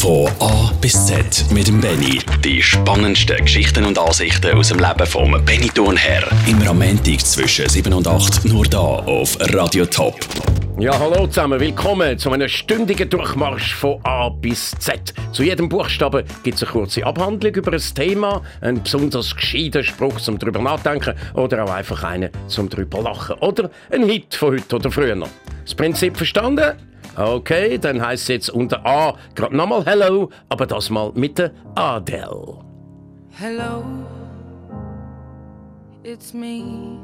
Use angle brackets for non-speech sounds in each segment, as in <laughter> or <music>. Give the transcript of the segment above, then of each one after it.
Von A bis Z mit dem Benny. Die spannendsten Geschichten und Ansichten aus dem Leben vom Benny Thurnherr. Immer am Montag zwischen 7 und 8 nur da auf Radio Top. Ja, hallo zusammen, willkommen zu einem stündigen Durchmarsch von A bis Z. Zu jedem Buchstaben gibt es eine kurze Abhandlung über ein Thema, einen besonders gescheiten Spruch zum drüber nachdenken oder auch einfach einen zum drüber lachen. Oder ein Hit von heute oder früher. Das Prinzip verstanden? Okay, dann heißt es jetzt unter A gerade nochmal Hello, aber das mal mit der Adele. Hello, it's me.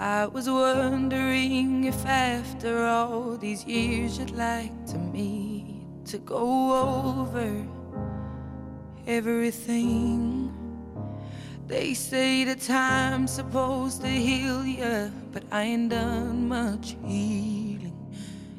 I was wondering if after all these years you'd like to meet to go over everything. They say the time's supposed to heal you, but I ain't done much healing.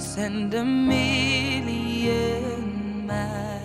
and a million miles.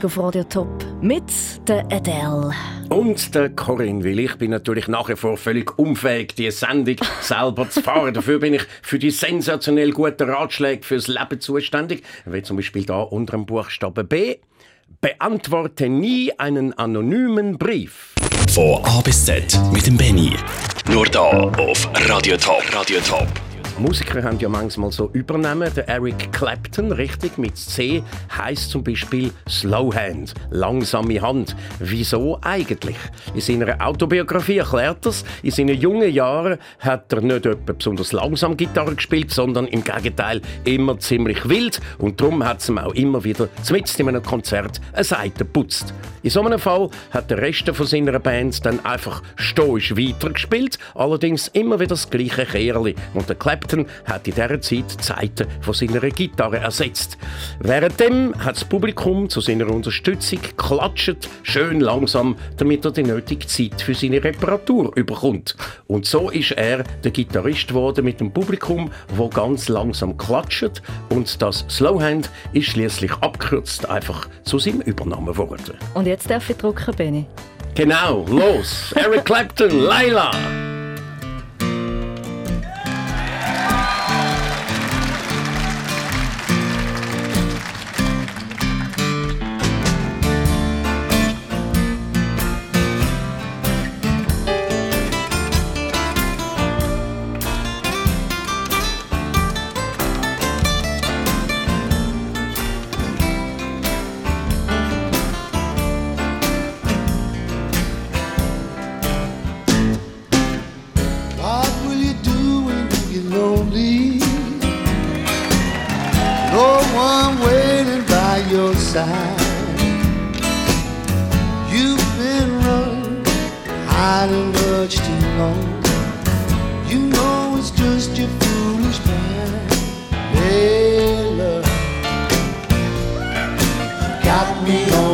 Montagabend auf Radio Top mit der Adele. Und der Corinne, weil ich bin natürlich nach wie vor völlig unfähig, die Sendung <laughs> selber zu fahren. Dafür bin ich für die sensationell guten Ratschläge fürs Leben zuständig. Wie zum Beispiel da unter dem Buchstaben B. Beantworte nie einen anonymen Brief. Von A bis Z mit dem Benny. Nur da auf Radio Top. Radio Top. Musiker haben ja manchmal so übernehmen. Der Eric Clapton, richtig, mit C, heißt zum Beispiel Slow Hand, langsame Hand. Wieso eigentlich? In seiner Autobiografie erklärt er In seinen jungen Jahren hat er nicht etwa besonders langsam Gitarre gespielt, sondern im Gegenteil immer ziemlich wild. Und darum hat es ihm auch immer wieder mitten in einem Konzert eine Seite geputzt. In so einem Fall hat der Rest von seiner Band dann einfach stoisch weitergespielt, allerdings immer wieder das gleiche Kerli. Und der Clapton hat in dieser Zeit die Seiten von seiner Gitarre ersetzt. Währenddem hat das Publikum zu seiner Unterstützung geklatscht, schön langsam, damit er die nötige Zeit für seine Reparatur überkommt. Und so ist er der Gitarrist geworden mit dem Publikum, wo ganz langsam klatscht und das Slowhand ist schließlich abgekürzt einfach zu seinem Übernahme geworden. Und jetzt darf ich drucken, Benny. Genau, los! Eric Clapton, Laila! Got me on.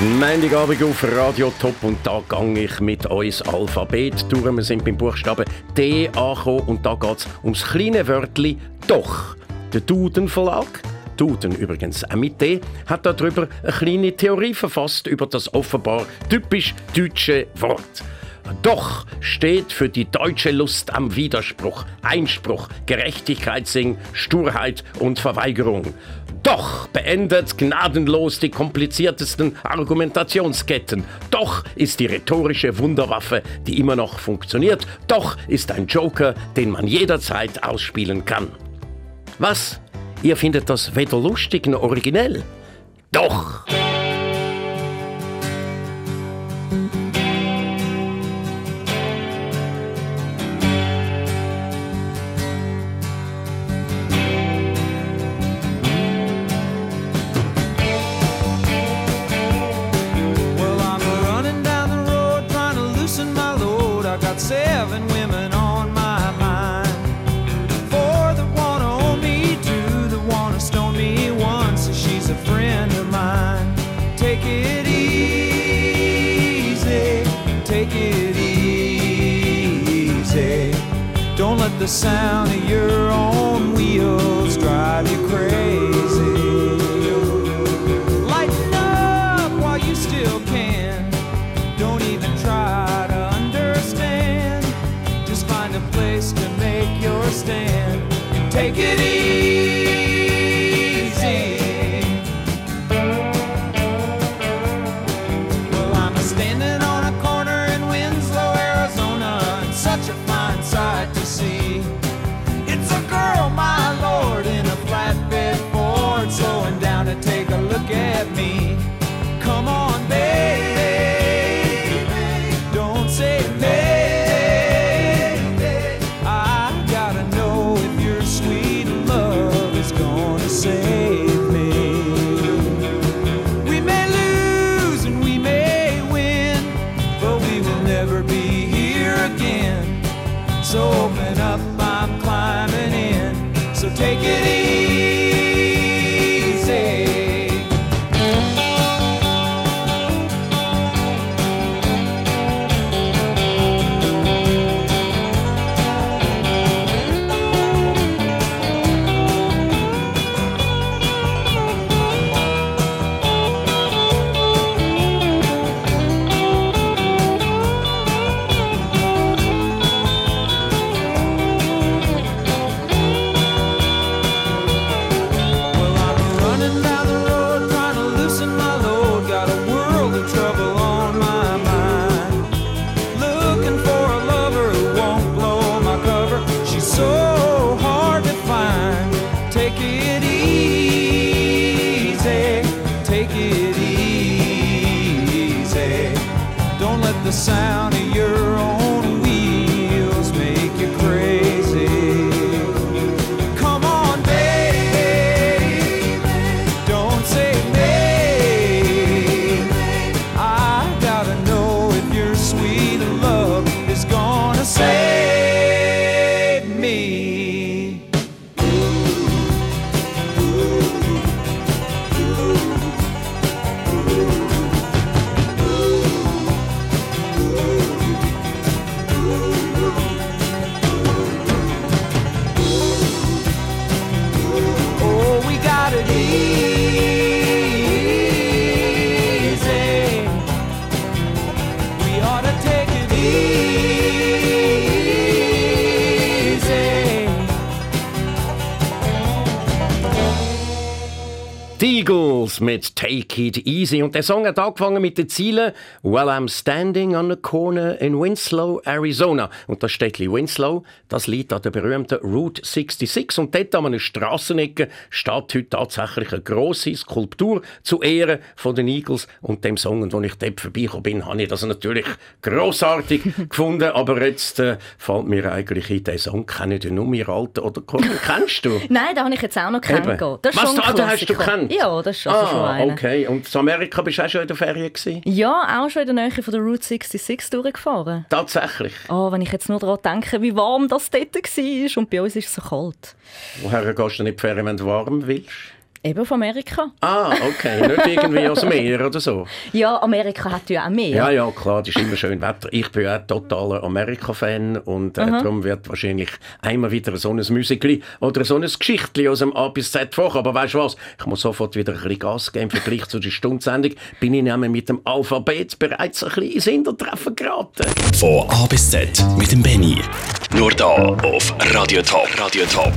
Montagabend auf Radio Top und da gehe ich mit uns Alphabet durch. Wir sind beim Buchstaben D angekommen und da geht es ums kleine Wörtli «Doch». Der Duden Verlag Duden übrigens auch mit D, hat darüber eine kleine Theorie verfasst über das offenbar typisch deutsche Wort. Doch steht für die deutsche Lust am Widerspruch, Einspruch, Gerechtigkeitssinn, Sturheit und Verweigerung. Doch beendet gnadenlos die kompliziertesten Argumentationsketten. Doch ist die rhetorische Wunderwaffe, die immer noch funktioniert. Doch ist ein Joker, den man jederzeit ausspielen kann. Was? Ihr findet das weder lustig noch originell? Doch! Take. The sound of your Eagles mit Take It Easy. Und der Song hat angefangen mit den Zielen While I'm standing on a corner in Winslow, Arizona. Und das Städtli Winslow, das liegt an der berühmten Route 66. Und dort an einer Strassenecke steht heute tatsächlich eine grosse Skulptur zu Ehren von den Eagles und dem Song. Und als ich dort vorbeigekommen bin, habe ich das natürlich grossartig <laughs> gefunden. Aber jetzt äh, fällt mir eigentlich ein, den Song kenne ich nur mir alten oder. Kennst du? <laughs> Nein, da habe ich jetzt auch noch kennengelernt. Was, schon da- da hast du gekannt? Ja, das ist schon. Ah, schon Ah, einen. Okay. Und zu Amerika bist du auch schon in der Ferien gewesen? Ja, auch schon in der Nähe von der Route 66 durchgefahren. Tatsächlich. Oh, wenn ich jetzt nur daran denke, wie warm das dort war. Und bei uns ist es so kalt. Woher gehst du nicht in die Ferien, wenn du warm willst? Eben auf Amerika. Ah, okay. Nicht irgendwie aus dem Meer oder so. Ja, Amerika hat ja auch mehr. Ja, ja, klar, das ist immer schön Wetter. Ich bin auch totaler Amerika-Fan und äh, darum wird wahrscheinlich einmal wieder so ein Musikli oder so ein Geschichtli aus dem A bis Z vor. Aber weißt du was? Ich muss sofort wieder ein bisschen Gas geben im Vergleich zu der Stundensendung. Bin ich nämlich mit dem Alphabet bereits ein bisschen ins Hintertreffen geraten. Von A bis Z mit dem Benny. Nur da auf Radio Top. Radio Top.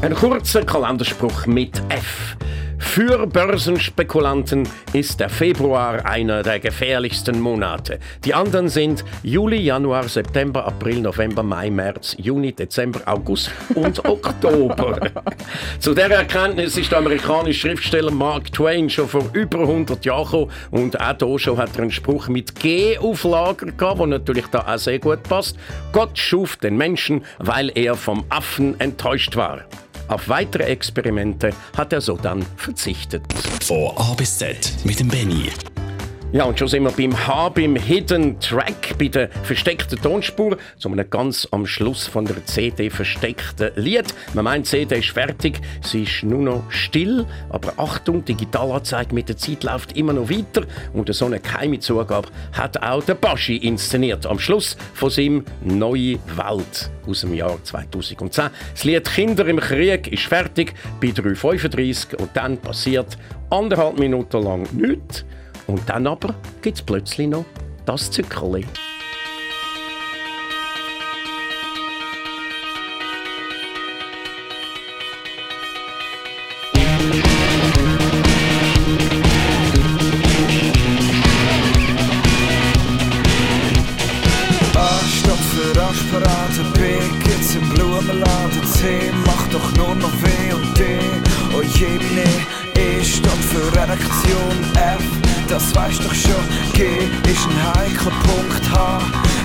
Ein kurzer Kalenderspruch mit F. Für Börsenspekulanten ist der Februar einer der gefährlichsten Monate. Die anderen sind Juli, Januar, September, April, November, Mai, März, Juni, Dezember, August und <laughs> Oktober. Zu der Erkenntnis ist der amerikanische Schriftsteller Mark Twain schon vor über 100 Jahren gekommen und auch hier schon hat er einen Spruch mit G auf Lager gehabt, der natürlich da auch sehr gut passt. Gott schuf den Menschen, weil er vom Affen enttäuscht war. Auf weitere Experimente hat er so dann verzichtet. Von A bis Z mit dem Benny. Ja, und schon sind wir beim H, beim Hidden Track, bei der versteckten Tonspur, zu einem ganz am Schluss von der CD versteckten Lied. Man meint, die CD ist fertig, sie ist nur noch still, aber Achtung, die Digitalanzeige mit der Zeit läuft immer noch weiter und so eine geheime Zugabe hat auch der Baschi inszeniert, am Schluss von seinem «Neue Welt» aus dem Jahr 2010. Das Lied «Kinder im Krieg» ist fertig bei 3.35 und dann passiert anderthalb Minuten lang nichts. Und dann aber gibt es plötzlich noch das Zückerli. Ein heikler Punkt, H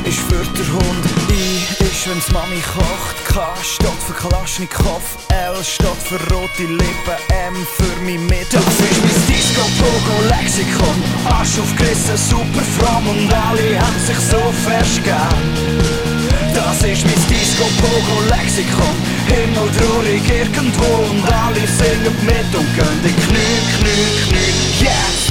ist für den Hund, I ist wenn's Mami kocht, K steht für Kalaschnikow, L steht für rote Lippen, M für mein Mittag. Das ist mein Disco-Pogo-Lexikon, Arsch aufgerissen, super fromm und alle haben sich so festgegeben. Das ist mein Disco-Pogo-Lexikon Himmeltraurig irgendwo. Und alle singen mit und gehen in Knie, Knie, Knie. Yes!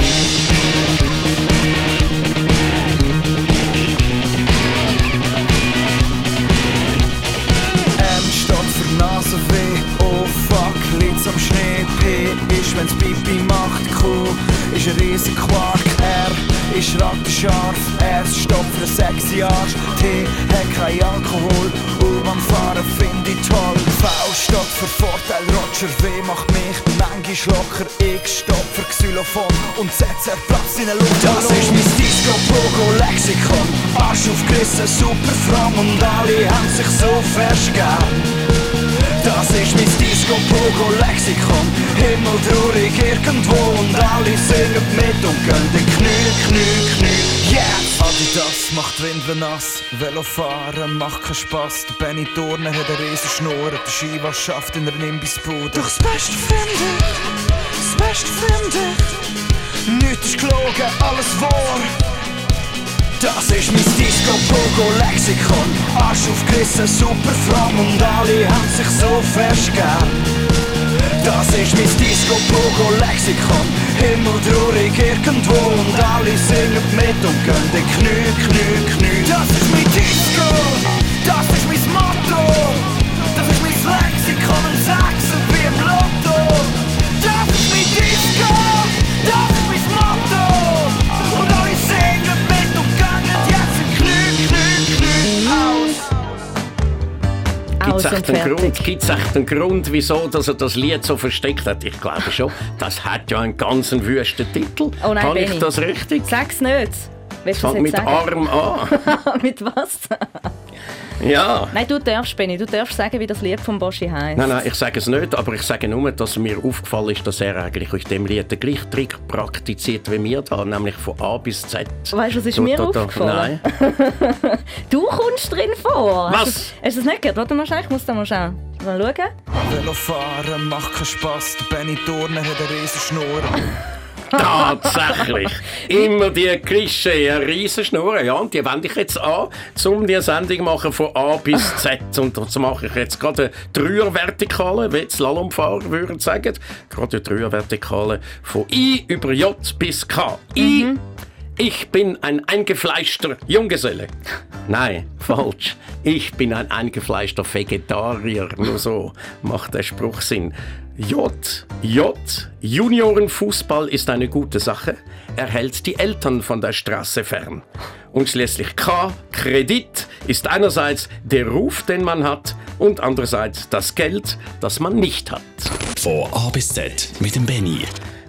Am Schnee. P ist, wenn's Pipi macht, Q ist ein riesen Quark. R ist rattenscharf, S steht für sexy Arsch. T hat kein Alkohol, U beim Fahren find ich toll. V steht für Vorteil, Roger W macht mich manchmal locker. X steht für Xylophon und Z zerplatzt in den Luft. Das ist mein Disco-Pogo-Lexikon, Arsch aufgerissen, super fromm und alle haben sich so festgegeben. Das ist mein Disco-Pogo-Lexikon Himmeltraurig irgendwo und alle singen mit und gehen in Knie, Knie, Knie Yes! Adidas macht Windeln nass, Velofahren macht keinen Spass. Der Benny Turner hat eine riesen Schnur, der Shiva schafft in der Nimbisbude Doch das Beste finde ich, das Beste finde ich. Nichts ist gelogen, alles wahr das ist mein Disco-Pogo-Lexikon Arsch aufgerissen, super fromm und alle haben sich so festgegeben. Das ist mein Disco-Pogo-Lexikon Himmeltraurig irgendwo und alle singen mit und gehen in Knie, Knie, Knie Das ist mein Disco, das ist mein Motto Aus und fertig. gibt's echt einen Grund, wieso dass er das Lied so versteckt hat? Ich glaube schon. Das hat ja einen ganz wüsten Titel. Oh nein, Habe ich Benni. das richtig? Sag's nicht. Willst es mit sagen? Arm an. <laughs> mit was? Ja. Nein, du darfst, Benni, du darfst sagen, wie das Lied von Boschi heisst. Nein, nein, ich sage es nicht, aber ich sage nur, dass mir aufgefallen ist, dass er eigentlich auf dem Lied den gleichen Trick praktiziert wie wir da, nämlich von A bis Z. Weißt du, was ist mir da, da. aufgefallen? Nein. <laughs> Du kommst drin vor. Was? Hast du, hast du das nicht gehört? Warte mal schnell, ich muss da mal schauen. Mal schauen. Velofahren macht keinen Spass, der Benny Turner hat eine riesen Schnur. Tatsächlich. Immer die Klischee, eine riesen Schnur. Ja, und die wende ich jetzt an, um die Sendung machen von A bis Z. Und dazu mache ich jetzt gerade eine Dreiervertikale, wie die Slalomfahrer würden sagen. Gerade eine Dreiervertikale von I über J bis K. I, mhm. ich bin ein eingefleischter Junggeselle. Nein, <laughs> falsch. Ich bin ein eingefleischter Vegetarier. Nur so macht der Spruch Sinn. J. J. Juniorenfußball ist eine gute Sache. Er hält die Eltern von der Straße fern. Und schließlich K. Kredit ist einerseits der Ruf, den man hat, und andererseits das Geld, das man nicht hat. Von A bis Z mit dem Benny.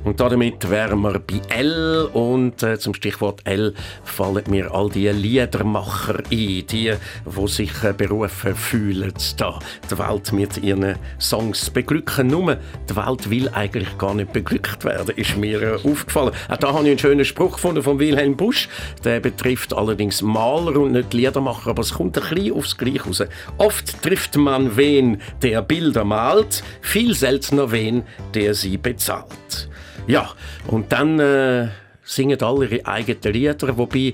Und damit wären wir bei L und äh, zum Stichwort L fallen mir all die Liedermacher ein, die, die sich äh, berufen fühlen, da die Welt mit ihren Songs beglücken. Nur die Welt will eigentlich gar nicht beglückt werden, ist mir äh, aufgefallen. Auch da habe ich einen schönen Spruch gefunden von Wilhelm Busch. Der betrifft allerdings Maler und nicht Liedermacher, aber es kommt ein bisschen aufs Gleiche raus. Oft trifft man wen, der Bilder malt, viel seltener wen, der sie bezahlt. Ja, und dann äh, singen alle ihre eigenen Lieder, wobei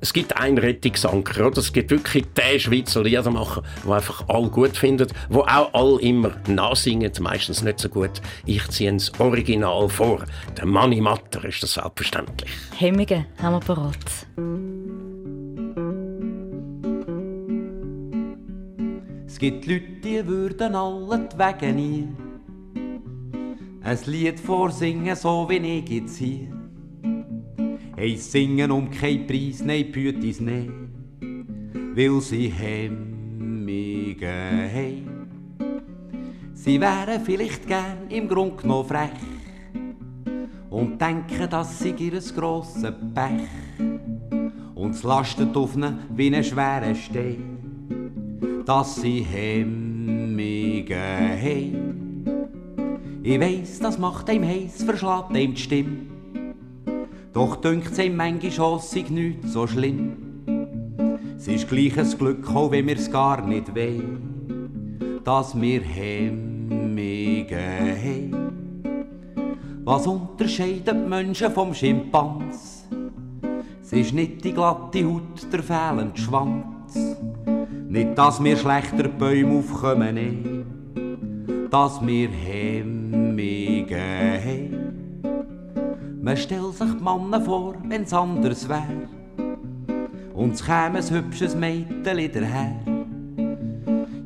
es gibt einen Rettungsanker, oder? Es gibt wirklich den Schweizer Liedermacher, der einfach alle gut findet, wo auch alle immer nachsingen, meistens nicht so gut. Ich ziehe das Original vor. Der Manni Matter ist das selbstverständlich. Hemmige haben wir parat. Es gibt Leute, die würden alle die Wege nie ein Lied vorsingen, so wie ich jetzt hier. Hey, singen um keinen Preis, nein, Pütis, nein, weil sie Hemmige haben. Sie wären vielleicht gern im Grund genommen frech und denken, dass sie ihr grosses Pech und es lastet auf ihnen wie ein schwerer Stein, dass sie Hemmige haben. Ich weiss, das macht einem heiß, verschlägt einem die Stimme. Doch dünkt ihm manchmal sei nicht so schlimm. Es ist gleich ein Glück, auch wenn wir's gar nicht wollen, dass wir Hemmige haben. Was unterscheidet Menschen vom Schimpans? Es ist nicht die glatte Haut, der fehlende Schwanz. Nicht, dass wir schlechter Bäume aufkommen, nein dass wir Hemmige haben. Man stellt sich die Männer vor, wenn's anders wär. Und es käme ein hübsches Mädchen daher.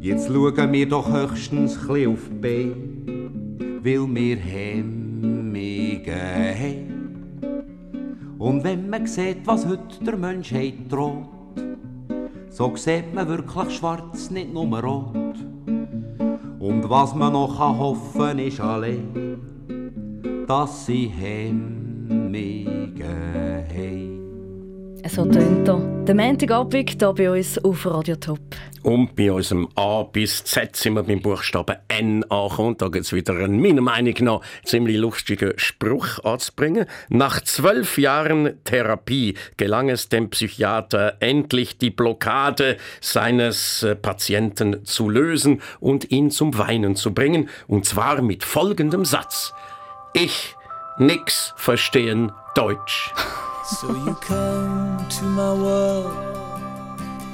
Jetzt schauen wir doch höchstens chli auf B, weil wir Hemmige haben. Und wenn man sieht, was heute der Menschheit droht, so sieht man wirklich schwarz, nicht nur rot. Und was man noch hoffen kann, ist allein, dass sie Hemmige haben. So tönt er. Der Montagabend hier bei uns auf Radio Top. Und bei unserem A bis Z sind wir beim Buchstaben N angekommen. Da gibt es wieder einen, meiner Meinung nach, ziemlich lustigen Spruch anzubringen. Nach zwölf Jahren Therapie gelang es dem Psychiater endlich, die Blockade seines äh, Patienten zu lösen und ihn zum Weinen zu bringen. Und zwar mit folgendem Satz. Ich nix verstehen Deutsch. <laughs> So you come to my world,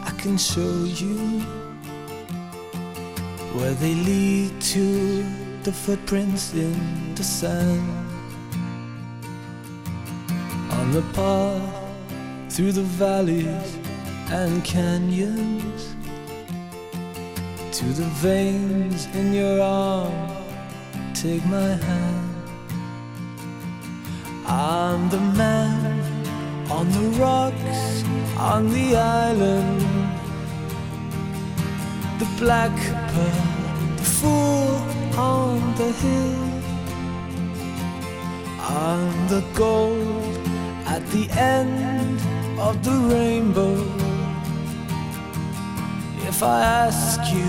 I can show you where they lead to the footprints in the sand. On the path through the valleys and canyons, to the veins in your arm, take my hand. I'm the man on the rocks, on the island. The black pearl, the fool on the hill. I'm the gold at the end of the rainbow. If I ask you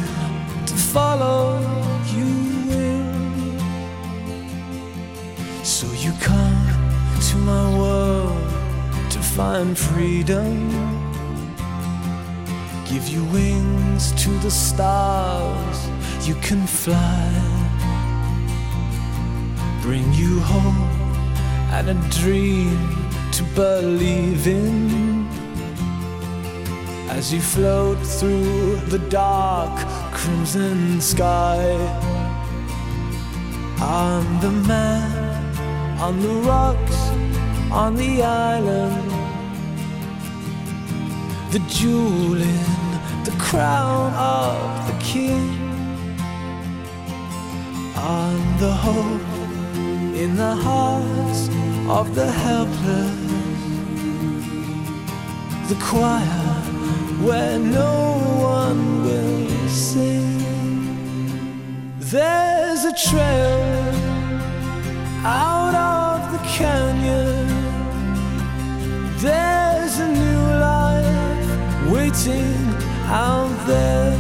to follow, you will. So you come to my world find freedom. give you wings to the stars. You can fly, bring you hope and a dream to believe in. As you float through the dark crimson sky, I'm the man on the rocks on the island the jewel in the crown of the king. I'm the hope in the hearts of the helpless. The choir where no one will sing. There's a trail out of the canyon. There's a new waiting out there.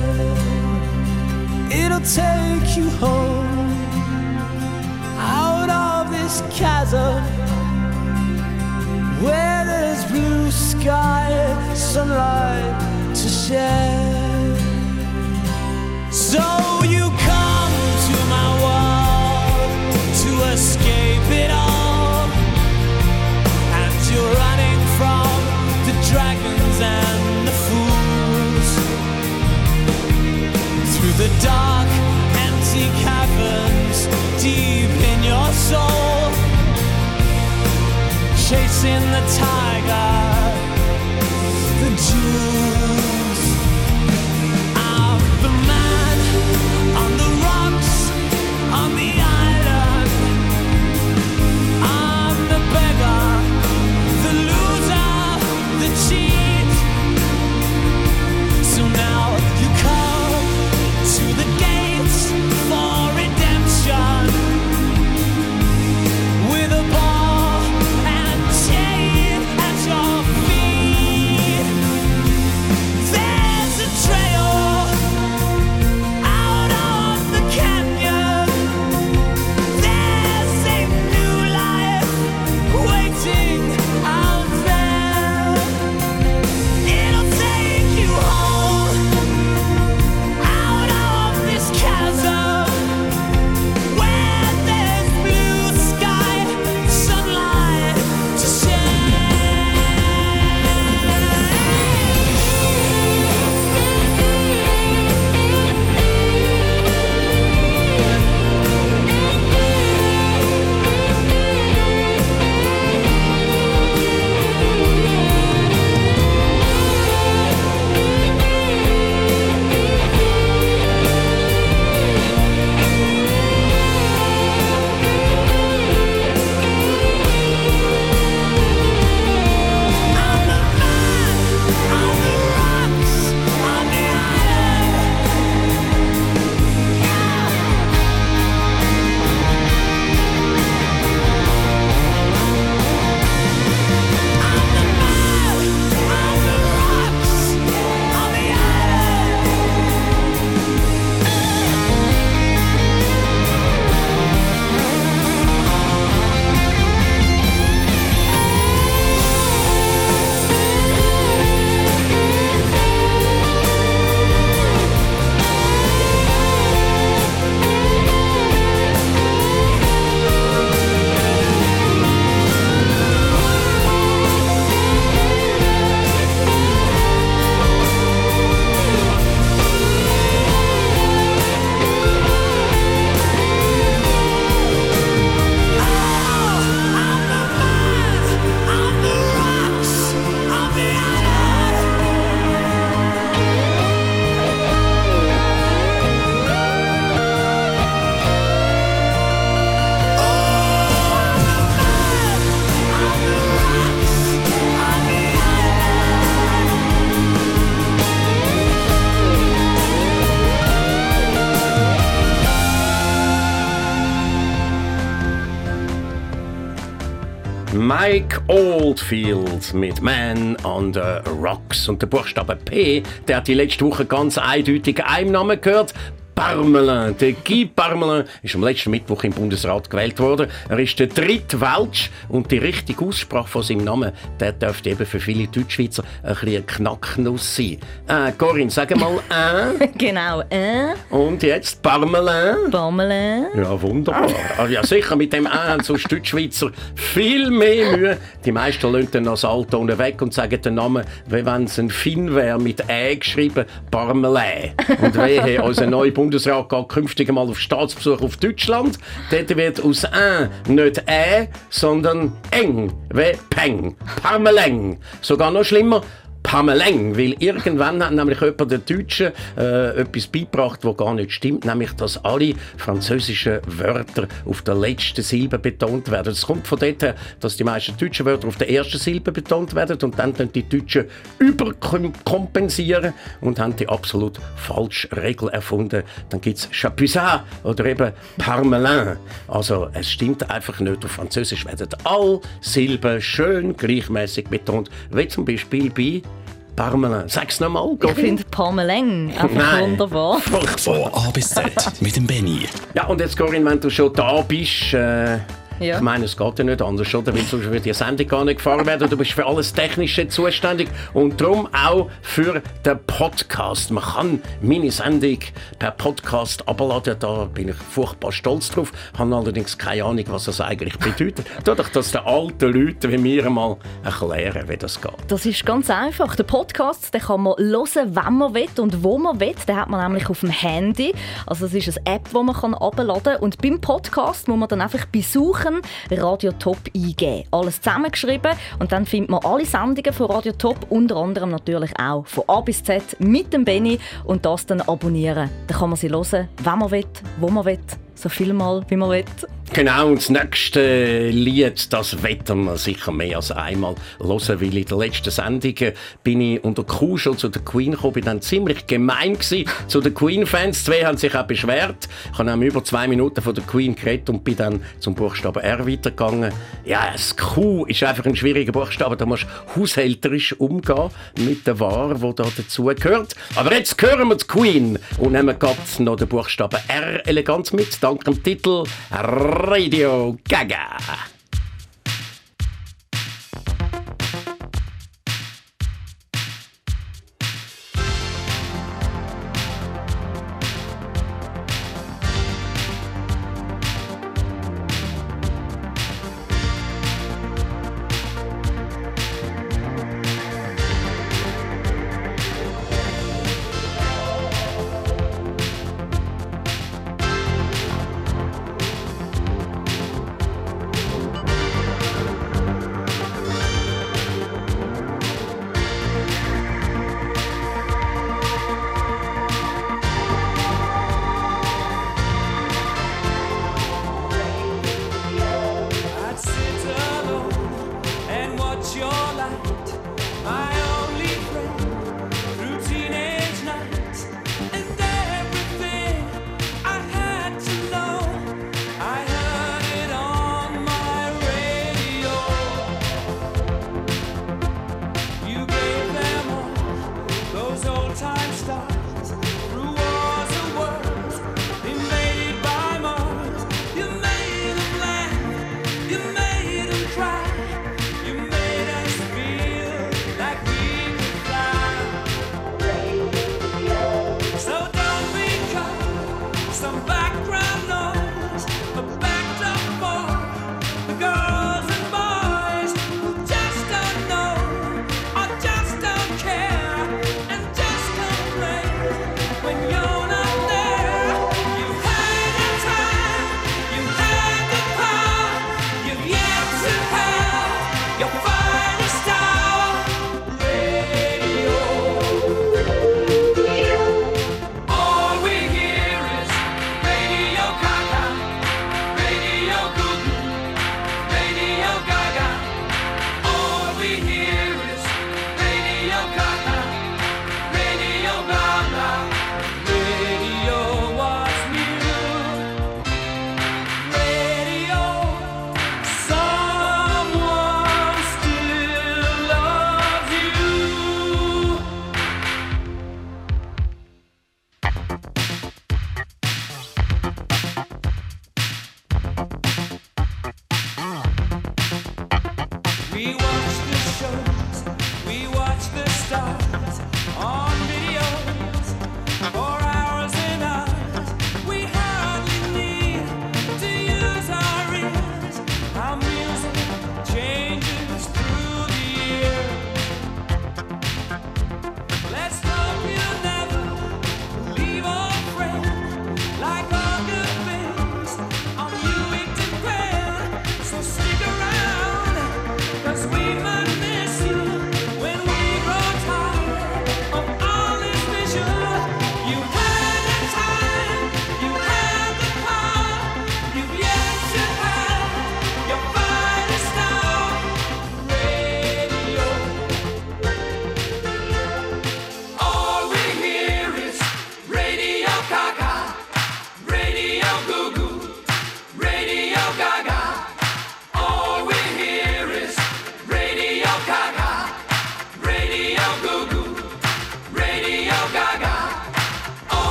It'll take you home out of this chasm where there's blue sky, sunlight to share. So you come to my world to escape it all, and you're running from the dragons the dark, empty caverns deep in your soul, chasing the tiger, the jewels. Oldfield mit Man on the Rocks. Und der Buchstabe P, der hat die letzte Woche ganz eindeutig einem Namen gehört. Parmelin. Der Guy Parmelin ist am letzten Mittwoch im Bundesrat gewählt worden. Er ist der dritte Welsch und die richtige Aussprache von seinem Namen, der dürfte eben für viele Deutschschweizer ein bisschen Knacknuss sein. Äh, Corinne, sag mal «äh». <laughs> genau, äh. Und jetzt Parmelin. Parmelin. Ja, wunderbar. Ah. ja, sicher, mit dem «äh» haben sonst Deutschschweizer viel mehr Mühe. Die meisten lassen den Nasalton weg und sagen den Namen, wie wenn es ein Finn wäre, mit «ä» geschrieben, Parmelin. Und wehe, unser neuer Bundesrat geht künftig einmal auf Staatsbesuch auf Deutschland. Dort wird aus «ein» nicht «ä», sondern «eng», wie «peng», «parmeleng». Sogar noch schlimmer, Pameleng, weil irgendwann hat nämlich jemand der Deutschen äh, etwas beigebracht, was gar nicht stimmt, nämlich, dass alle französischen Wörter auf der letzten Silbe betont werden. Es kommt von dort her, dass die meisten deutschen Wörter auf der ersten Silbe betont werden und dann können die Deutschen überkompensieren und haben die absolut falsche Regel erfunden. Dann gibt es Chapuisat oder eben Parmelin. Also es stimmt einfach nicht. Auf Französisch werden alle Silben schön gleichmäßig betont, wie zum Beispiel bei Parmelin. Sag's nochmal, Ich finde Parmelin einfach wunderbar. Von A bis Z mit dem Benny. Ja, und jetzt, Corinne, wenn du schon da bist, äh, Ja. ich meine, es geht ja nicht anders, oder? Weil sonst würde die Sendung gar nicht gefahren werden. Du bist für alles Technische zuständig und darum auch für den Podcast. Man kann meine Sendung per Podcast abladen, da bin ich furchtbar stolz drauf, habe allerdings keine Ahnung, was das eigentlich bedeutet. <laughs> Tu doch das den alten Leuten wie mir mal erklären, wie das geht. Das ist ganz einfach. Der Podcast den kann man hören, wenn man will und wo man will. Den hat man nämlich auf dem Handy. Also es ist eine App, die man herunterladen kann. Und beim Podcast muss man dann einfach besuchen, Radio Top eingeben. Alles zusammengeschrieben. Und dann findet man alle Sendungen von Radio Top, unter anderem natürlich auch von A bis Z mit dem Benny. Und das dann abonnieren. Dann kann man sie hören, wenn man will, wo man will, so viel mal, wie man will. Genau, und das nächste Lied, das wettern wir sicher mehr als einmal hören, weil in der letzten Sendung bin ich unter Kuschel zu der Queen gekommen, bin dann ziemlich gemein gewesen zu den Queen-Fans. Zwei haben sich auch beschwert. Ich habe über zwei Minuten von der Queen geredet und bin dann zum Buchstaben R weitergegangen. Ja, das Q ist einfach ein schwieriger Buchstabe, da musst du haushälterisch umgehen mit der Ware, die da dazu gehört. Aber jetzt hören wir die Queen und nehmen gerade noch den Buchstaben R elegant mit, dank dem Titel Radio Gaga.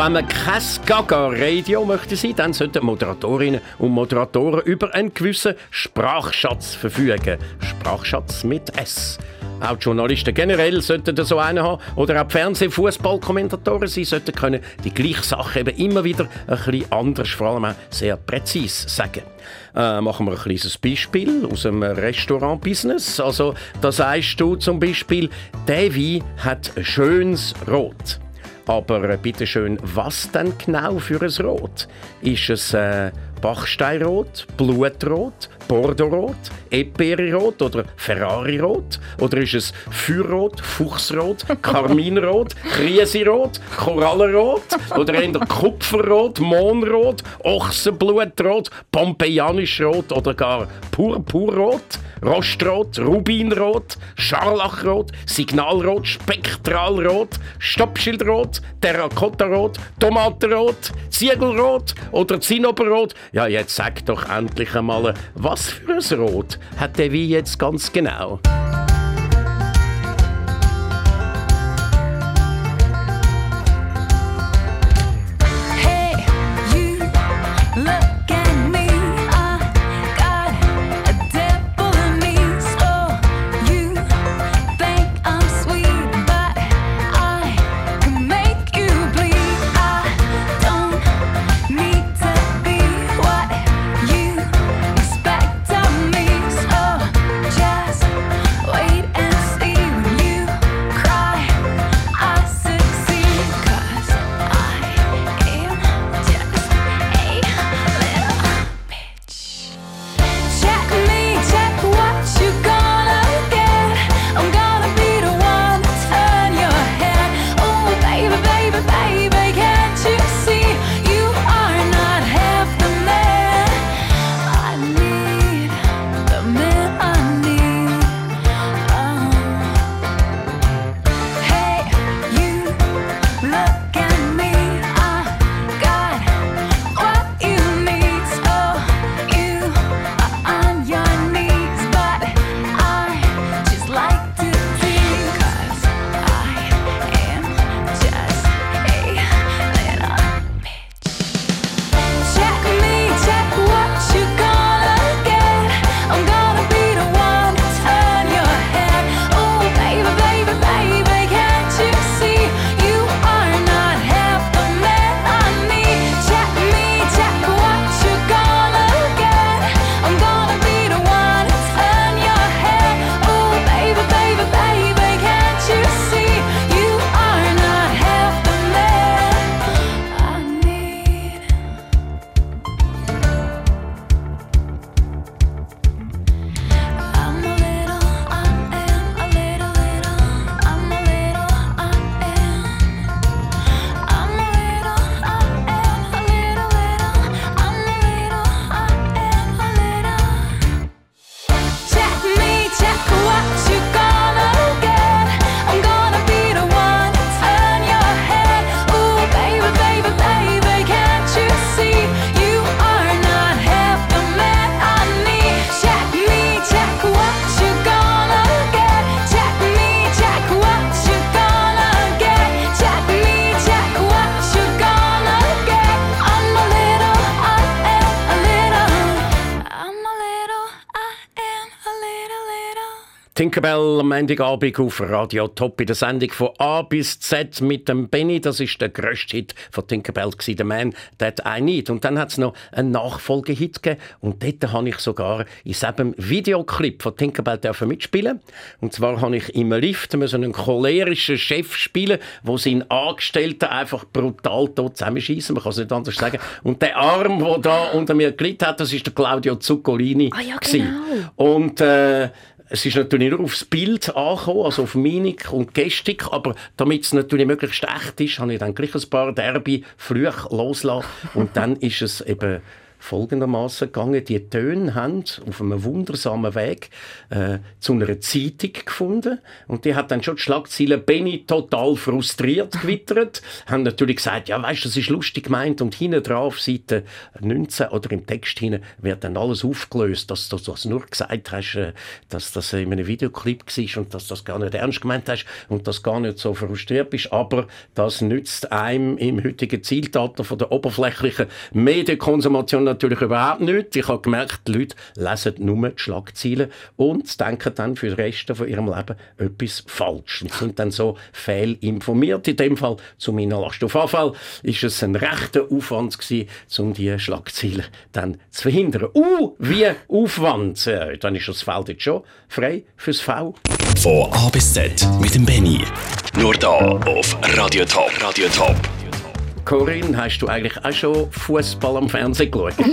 Wenn man kein Gaga-Radio möchte sein, dann sollten Moderatorinnen und Moderatoren über einen gewissen Sprachschatz verfügen. Sprachschatz mit S. Auch die Journalisten generell sollten so einen haben. Oder auch die Fernseh-, Fußballkommentatoren. Sie sollten können die gleiche Sache eben immer wieder ein bisschen anders, vor allem auch sehr präzise sagen. Äh, machen wir ein kleines Beispiel aus dem Restaurant-Business. Also, da sagst du zum Beispiel, der Wein hat ein schönes Rot. Aber äh, bitteschön, was denn genau für ein Rot? Ist es äh, Bachsteinrot, Blutrot, Bordeaux-Rot, Eperi-Rot oder Ferrari-Rot? Oder ist es Feuerrot, Fuchsrot, <laughs> Karminrot, Kriesirot, Korallenrot? Oder eher Kupferrot, Mohnrot, Ochsenblutrot, Pompeianischrot oder gar Purpurrot? Rostrot, Rubinrot, Scharlachrot, Signalrot, Spektralrot, Stoppschildrot, Terrakottarot, Tomatenrot, Ziegelrot oder Zinnoberrot. Ja, jetzt sag doch endlich einmal, was für ein Rot hat der Wein jetzt ganz genau? Tinkerbell am Montagabend auf Radio Top in der Sendung von A bis Z mit dem Benny. Das ist der grösste Hit von Tinkerbell, gewesen, «The Man That I Need». Und dann hat es noch einen Nachfolgehit gegeben und dort habe ich sogar in diesem Videoclip von Tinkerbell dürfen mitspielen Und zwar habe ich im Lift müssen einen cholerischen Chef spielen, wo seinen Angestellten einfach brutal tot zusammenschießen. Man kann es nicht anders sagen. Und der Arm, der da unter mir gelitten hat, das ist der Claudio Zuccolini. Ah ja, genau. Und äh, es ist natürlich nur aufs Bild angekommen, also auf Mimik und Gestik, aber damit es natürlich möglichst echt ist, habe ich dann gleich ein paar Derby-Flüche losgelassen und dann ist es eben folgendermaßen gegangen. Die Töne haben auf einem wundersamen Weg äh, zu einer Zeitung gefunden und die hat dann schon die Schlagzeile «Benny total frustriert» gewittert. <laughs> haben natürlich gesagt, ja weißt, das ist lustig gemeint und hinten drauf, Seite 19 oder im Text hinten wird dann alles aufgelöst, dass du das nur gesagt hast, äh, dass das in einem Videoclip war und dass das gar nicht ernst gemeint hast und dass gar nicht so frustriert bist, aber das nützt einem im heutigen Zeitalter von der oberflächlichen Medienkonsumation natürlich überhaupt nichts. Ich habe gemerkt, die Leute lesen nur die Schlagzeilen und denken dann für den Rest von ihrem Leben etwas falsch und sind dann so fehlinformiert. In dem Fall zu meiner Last. Auf jeden Fall ist es ein rechter Aufwand gewesen, um diese Schlagzeilen dann zu verhindern. Uh, wie Aufwand! Dann ist das Feld jetzt schon frei fürs V. Von A bis Z mit dem Benny. Nur da auf Radio Top. Radio Top. Corinne, hast du eigentlich auch schon Fußball am Fernsehen geschaut? <laughs>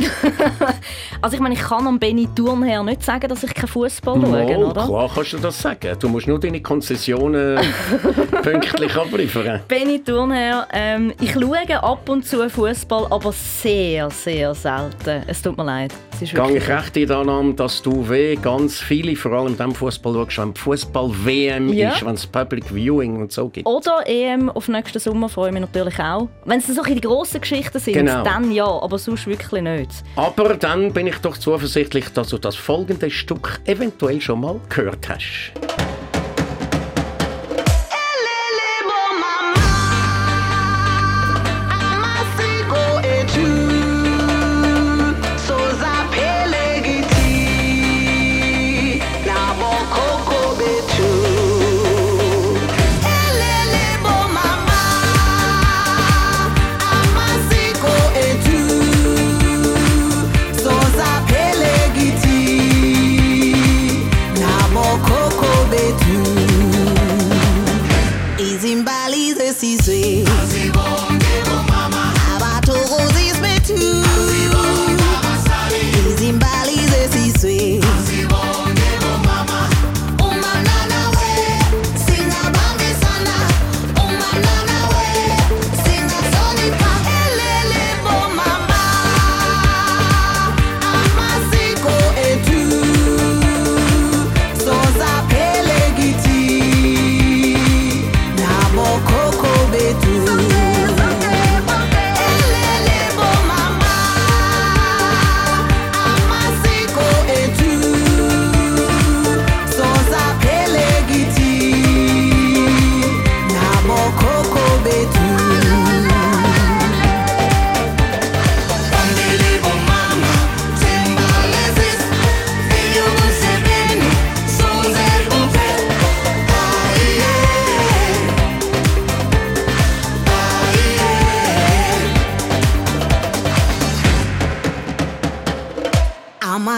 Also ich meine, ich kann am Benny Thurnherr nicht sagen, dass ich keinen Fußball schaue, oder? klar kannst du das sagen. Du musst nur deine Konzessionen <laughs> pünktlich abliefern. Benny Thurnherr, ähm, ich schaue ab und zu Fußball, aber sehr, sehr selten. Es tut mir leid. Gehe ich recht in der Annahme, dass du weh ganz viele, vor allem dem Fußball schaust, wenn Fußball-WM Ja. ist, wenn es Public Viewing und so gibt. Oder EM auf nächsten Sommer freue ich mich natürlich auch. Wenn es so die grossen Geschichten sind, Genau. dann ja, aber sonst wirklich nicht. Aber dann bin ich doch zuversichtlich, dass du das folgende Stück eventuell schon mal gehört hast.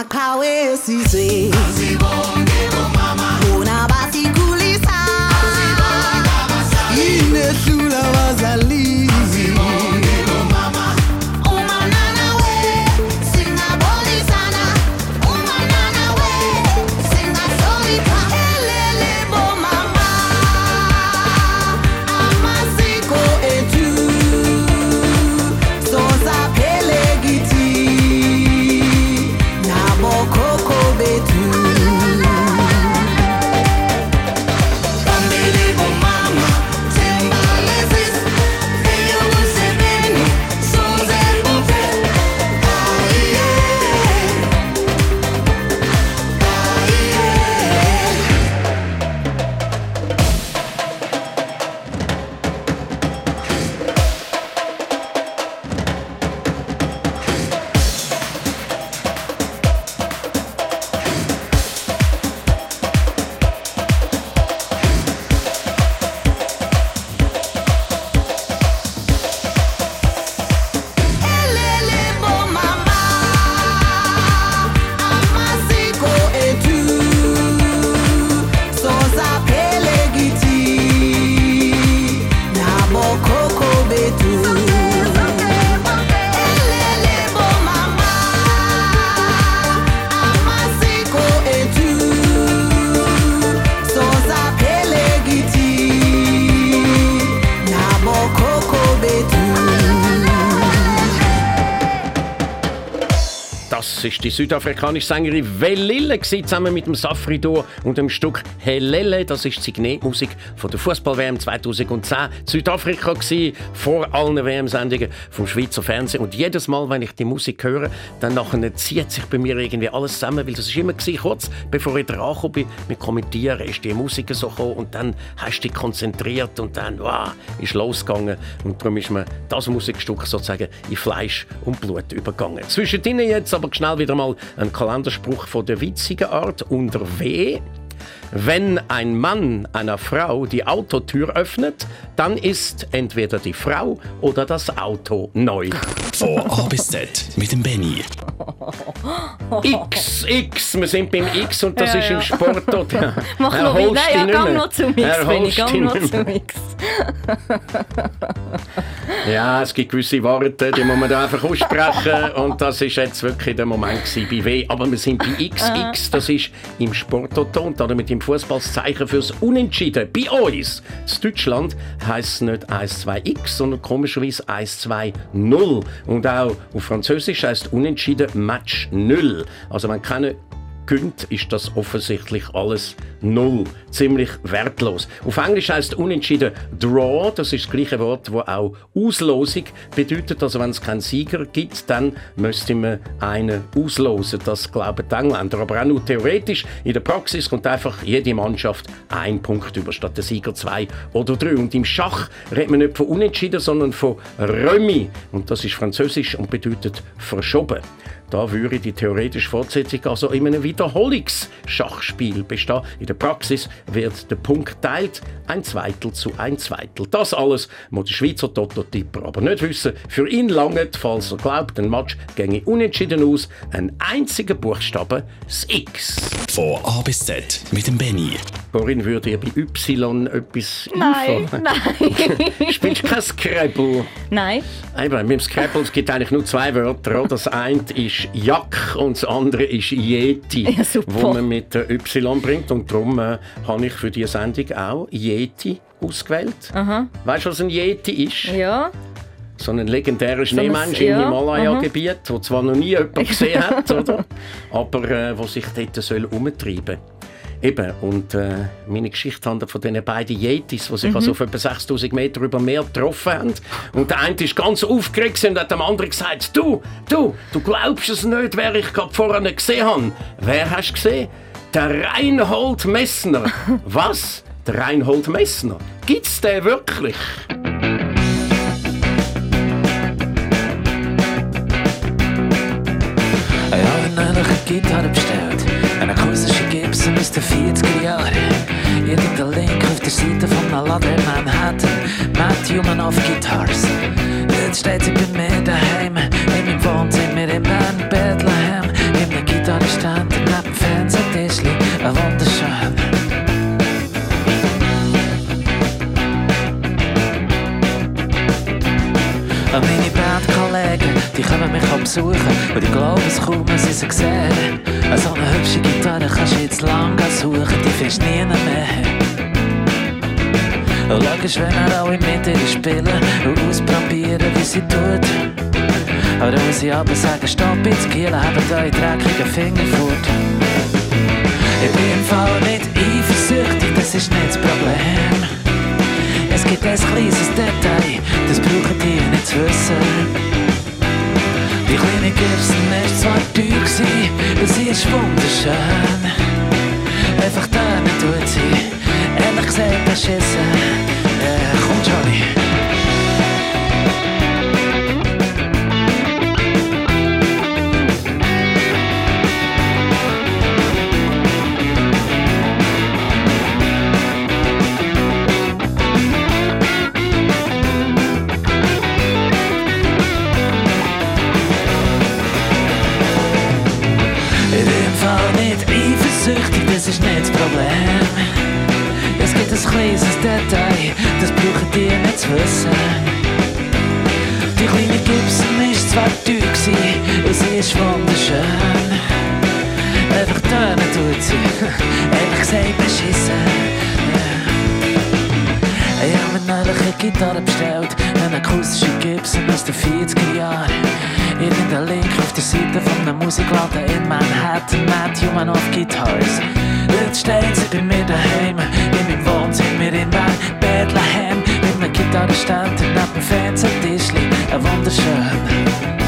makhawe sizwe Das ist die südafrikanische Sängerin Velille zusammen mit dem Safrido und dem Stück Helele. Das ist die Signetmusik von der Fußball-WM 2010 Südafrika gewesen, vor allen WM-Sendungen vom Schweizer Fernsehen. Und jedes Mal, wenn ich die Musik höre, dann nachher zieht sich bei mir irgendwie alles zusammen, weil das ist immer kurz bevor ich dran bin mit Kommentieren, ist die Musik so gekommen und dann hast du dich konzentriert und dann wow, ist losgegangen und darum ist mir das Musikstück sozusagen in Fleisch und Blut übergegangen. Zwischendrin jetzt aber schnell wieder mal ein Kalenderspruch von der witzigen Art unter W. Wenn ein Mann einer Frau die Autotür öffnet, dann ist entweder die Frau oder das Auto neu. Von A bis Z mit dem Benny. X, X, wir sind beim X und das Ja, ist ja. im Sport. dort. <laughs> Mach Er noch dich Ja, mehr. noch zum Er Benny. dich noch nicht zum. Mix. <laughs> Ja, es gibt gewisse Worte, die muss man da einfach aussprechen und das ist jetzt wirklich der Moment gewesen bei W. Aber wir sind bei XX, das ist im Sportauto und damit im Fußballzeichen fürs Unentschieden. Bei uns, in Deutschland, heisst es nicht 1-2X, sondern komischerweise 1-2-0. Und auch auf Französisch heisst Unentschieden Match 0. Also wenn keiner gönnt, ist das offensichtlich alles null. Ziemlich wertlos. Auf Englisch heißt unentschieden Draw. Das ist das gleiche Wort, wo auch Auslosung bedeutet. Also wenn es keinen Sieger gibt, dann müsste man einen auslosen. Das glauben die Engländer. Aber auch nur theoretisch. In der Praxis kommt einfach jede Mannschaft ein Punkt über statt der Sieger zwei oder drei. Und im Schach redet man nicht von unentschieden, sondern von Remis. Und das ist französisch und bedeutet verschoben. Da würde die theoretische Fortsetzung also in einem Wiederholungsschachspiel bestehen. In der Praxis wird der Punkt teilt, ein Zweitel zu ein Zweitel. Das alles muss der Schweizer Toto-Tipper aber nicht wissen. Für ihn lange, falls er glaubt, ein Match ginge unentschieden aus. Ein einziger Buchstabe, das X. Von A bis Z mit dem Benny. Worin würde ihr bei Y etwas Nein, einfallen? nein. <laughs> Spielst du kein Scrabble? Nein. Eben, mit dem Scrabble es gibt eigentlich nur zwei Wörter. oder? Das eine ist Jack und das andere ist Yeti, Ja, wo man mit Y bringt. Und darum äh, habe ich für diese Sendung auch Yeti ausgewählt. Weißt du, was ein Yeti ist? Ja. So ein legendärer Schneemensch ja, im Himalaya-Gebiet, wo zwar noch nie jemand <laughs> gesehen hat, oder? aber äh, wo sich dort soll umtreiben Eben, und äh, meine Geschichte handelt von diesen beiden Yetis, die sich also auf etwa 6000 Meter über Meer getroffen haben. Und der eine ist ganz aufgeregt und hat dem anderen gesagt, du, du, du glaubst es nicht, wer ich gerade vorne gesehen habe. Wer hast du gesehen? Der Reinhold Messner. <laughs> Was? Der Reinhold Messner? Gibt's den wirklich? Ich habe eine neue Gitarre bestellt. Gibson aus den 40er Jahren. Ihr liegt der Link auf der Seite von einem Laden in Manhattan. Matt Human of Guitars. Jetzt steht sie bei mir daheim. In meinem Wohnzimmer in Bern, Bethlehem. In der Gitarrenstand neben dem Fernsehtischli. Wunderschön. Und meine Bandkollegen, die kommen mich besuchen und ich glaube es kaum, wenn sie sie sehen. So eine hübsche Gitarre kannst du jetzt lang suchen, die findest nie mehr. Logisch, wenn er alle mit ihr spielen und ausprobieren, wie sie tut. Aber dann muss ich aber sagen, stopp jetzt, Kiel, habt eure dreckigen Finger fort. Ich bin im Fall nicht eifersüchtig, das ist nicht das Problem. Es gibt ein kleines Detail, das brauchen die nicht zu wissen. Die kleine Kirsten ist zwar teuer gewesen, sie ist wunderschön. Einfach da tut sie, ehrlich gesagt, beschissen. Äh, komm, Johnny. Ist nicht das Problem. Es gibt ein kleines Detail, das brauchen die nicht zu wissen. Die kleine Gibson ist zwar teuer gewesen, und sie ist wunderschön. Einfach tönen tut sie, ehrlich gesagt beschissen. Ich habe mir neulich eine Gitarre bestellt, eine akustische Gibson aus den 40er Jahren. In den den Link auf der Seite von einem Musikladen in Manhattan, Mad Human of Guitars. Jetzt stehen sie bei mir daheim, in meinem Wohnzimmer in Bern, Bethlehem, mit einem Gitarrenständer neben dem Fernsehtischli, ein wunderschön.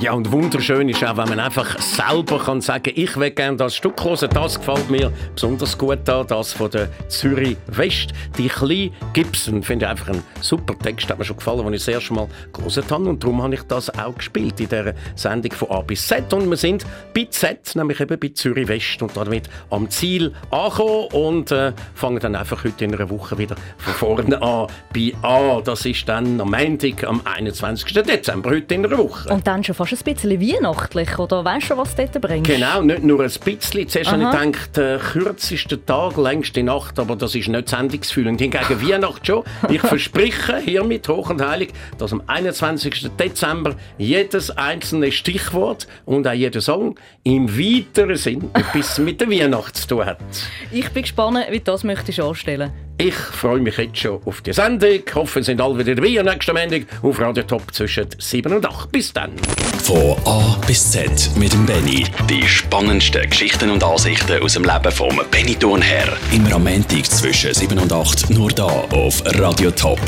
Ja, und wunderschön ist auch, wenn man einfach selber kann sagen ich will gerne das Stück hören, das gefällt mir besonders gut da, das von der Zürich West. Die kleine Gibson, finde ich einfach einen super Text, hat mir schon gefallen, als ich das erste Mal gelesen habe und darum habe ich das auch gespielt in dieser Sendung von A bis Z und wir sind bei Z, nämlich eben bei Zürich West und damit am Ziel angekommen und äh, fangen dann einfach heute in einer Woche wieder von vorne an bei A. Das ist dann am Montag, am 21. Dezember, heute in einer Woche. Und dann schon fast ein bisschen weihnachtlich, oder weißt du, was du dort bringst? Genau, nicht nur ein bisschen. Zuerst habe ich gedacht, der kürzeste Tag, längste Nacht, aber das ist nicht sendungsfüllend. Hingegen Weihnacht schon. Ich verspreche hiermit hoch und heilig, dass am 21. Dezember jedes einzelne Stichwort und auch jeder Song im weiteren Sinn etwas mit der Weihnacht zu tun hat. Ich bin gespannt, wie du das möchtest anstellen. Ich freue mich jetzt schon auf die Sendung. Ich hoffe, sind alle wieder dabei am nächsten Montag auf Radio Top zwischen 7 und 8. Bis dann. Von A bis Z mit dem Benny. Die spannendsten Geschichten und Ansichten aus dem Leben vom Benny Thurnherr. Am Montag zwischen 7 und 8 nur da auf Radio Top.